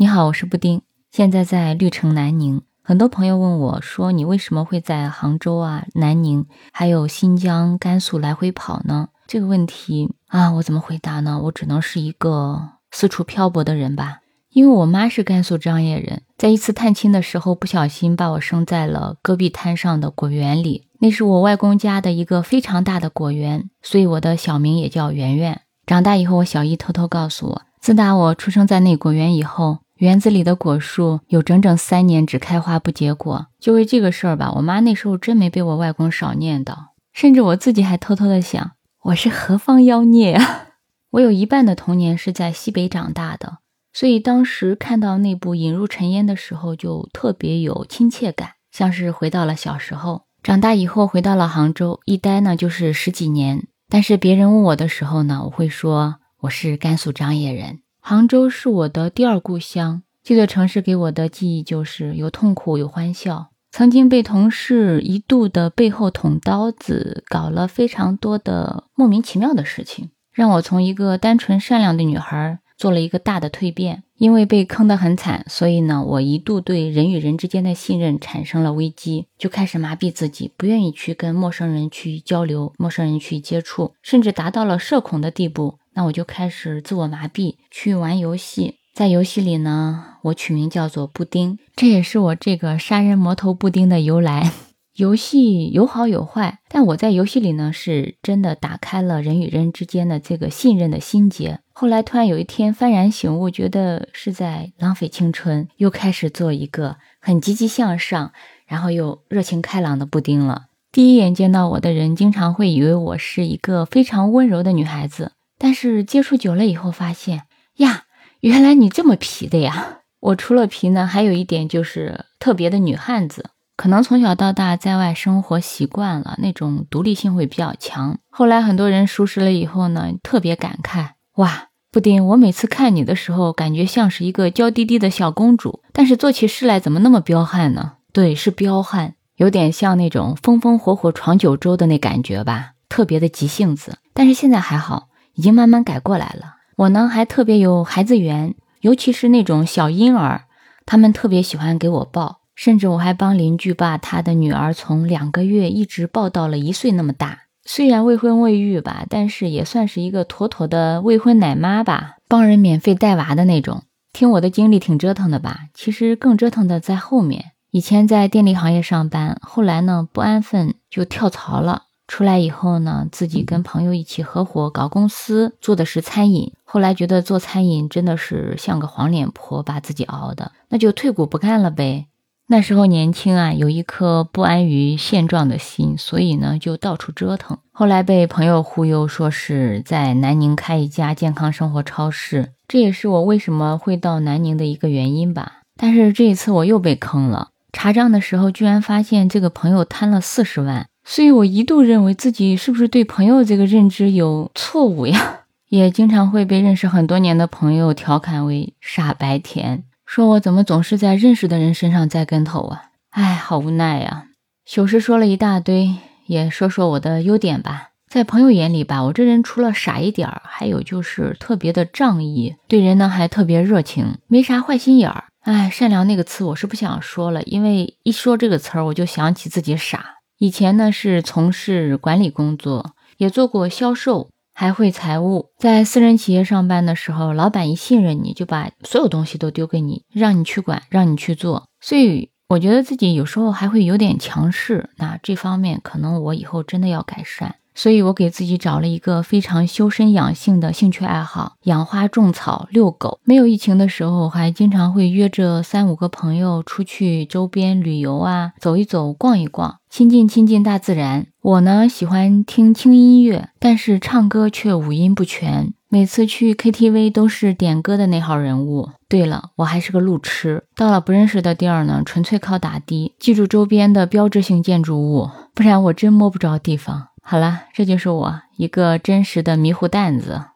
你好，我是布丁，现在在绿城南宁。很多朋友问我说：“你为什么会在杭州啊、南宁，还有新疆、甘肃来回跑呢？”这个问题啊，我怎么回答呢？我只能是一个四处漂泊的人吧。因为我妈是甘肃张掖人，在一次探亲的时候，不小心把我生在了戈壁滩上的果园里。那是我外公家的一个非常大的果园，所以我的小名也叫圆圆。长大以后，我小姨偷偷告诉我，自打我出生在那果园以后。园子里的果树有整整三年只开花不结果，就为这个事儿吧，我妈那时候真没被我外公少念叨，甚至我自己还偷偷的想，我是何方妖孽啊！我有一半的童年是在西北长大的，所以当时看到那部《引入尘烟》的时候，就特别有亲切感，像是回到了小时候。长大以后回到了杭州，一待呢就是十几年，但是别人问我的时候呢，我会说我是甘肃张掖人。杭州是我的第二故乡，这座城市给我的记忆就是有痛苦有欢笑。曾经被同事一度的背后捅刀子，搞了非常多的莫名其妙的事情，让我从一个单纯善良的女孩做了一个大的蜕变。因为被坑得很惨，所以呢，我一度对人与人之间的信任产生了危机，就开始麻痹自己，不愿意去跟陌生人去交流，陌生人去接触，甚至达到了社恐的地步。那我就开始自我麻痹，去玩游戏。在游戏里呢，我取名叫做布丁，这也是我这个杀人魔头布丁的由来。游戏有好有坏，但我在游戏里呢，是真的打开了人与人之间的这个信任的心结。后来突然有一天幡然醒悟，觉得是在浪费青春，又开始做一个很积极向上，然后又热情开朗的布丁了。第一眼见到我的人，经常会以为我是一个非常温柔的女孩子。但是接触久了以后，发现呀，原来你这么皮的呀！我除了皮呢，还有一点就是特别的女汉子。可能从小到大在外生活习惯了，那种独立性会比较强。后来很多人熟识了以后呢，特别感慨：哇，布丁，我每次看你的时候，感觉像是一个娇滴滴的小公主，但是做起事来怎么那么彪悍呢？对，是彪悍，有点像那种风风火火闯九州的那感觉吧，特别的急性子。但是现在还好。已经慢慢改过来了。我呢还特别有孩子缘，尤其是那种小婴儿，他们特别喜欢给我抱。甚至我还帮邻居把他的女儿从两个月一直抱到了一岁那么大。虽然未婚未育吧，但是也算是一个妥妥的未婚奶妈吧，帮人免费带娃的那种。听我的经历挺折腾的吧？其实更折腾的在后面。以前在电力行业上班，后来呢不安分就跳槽了。出来以后呢，自己跟朋友一起合伙搞公司，做的是餐饮。后来觉得做餐饮真的是像个黄脸婆，把自己熬的，那就退股不干了呗。那时候年轻啊，有一颗不安于现状的心，所以呢就到处折腾。后来被朋友忽悠，说是在南宁开一家健康生活超市，这也是我为什么会到南宁的一个原因吧。但是这一次我又被坑了，查账的时候居然发现这个朋友贪了四十万。所以我一度认为自己是不是对朋友这个认知有错误呀？也经常会被认识很多年的朋友调侃为傻白甜，说我怎么总是在认识的人身上栽跟头啊？哎，好无奈呀！糗事说了一大堆，也说说我的优点吧。在朋友眼里吧，我这人除了傻一点儿，还有就是特别的仗义，对人呢还特别热情，没啥坏心眼儿。哎，善良那个词我是不想说了，因为一说这个词儿，我就想起自己傻。以前呢是从事管理工作，也做过销售，还会财务。在私人企业上班的时候，老板一信任你，就把所有东西都丢给你，让你去管，让你去做。所以我觉得自己有时候还会有点强势。那这方面可能我以后真的要改善。所以我给自己找了一个非常修身养性的兴趣爱好：养花、种草、遛狗。没有疫情的时候，还经常会约着三五个朋友出去周边旅游啊，走一走，逛一逛，亲近亲近大自然。我呢喜欢听轻音乐，但是唱歌却五音不全。每次去 KTV 都是点歌的那号人物。对了，我还是个路痴，到了不认识的地儿呢，纯粹靠打的，记住周边的标志性建筑物，不然我真摸不着地方。好了，这就是我一个真实的迷糊蛋子。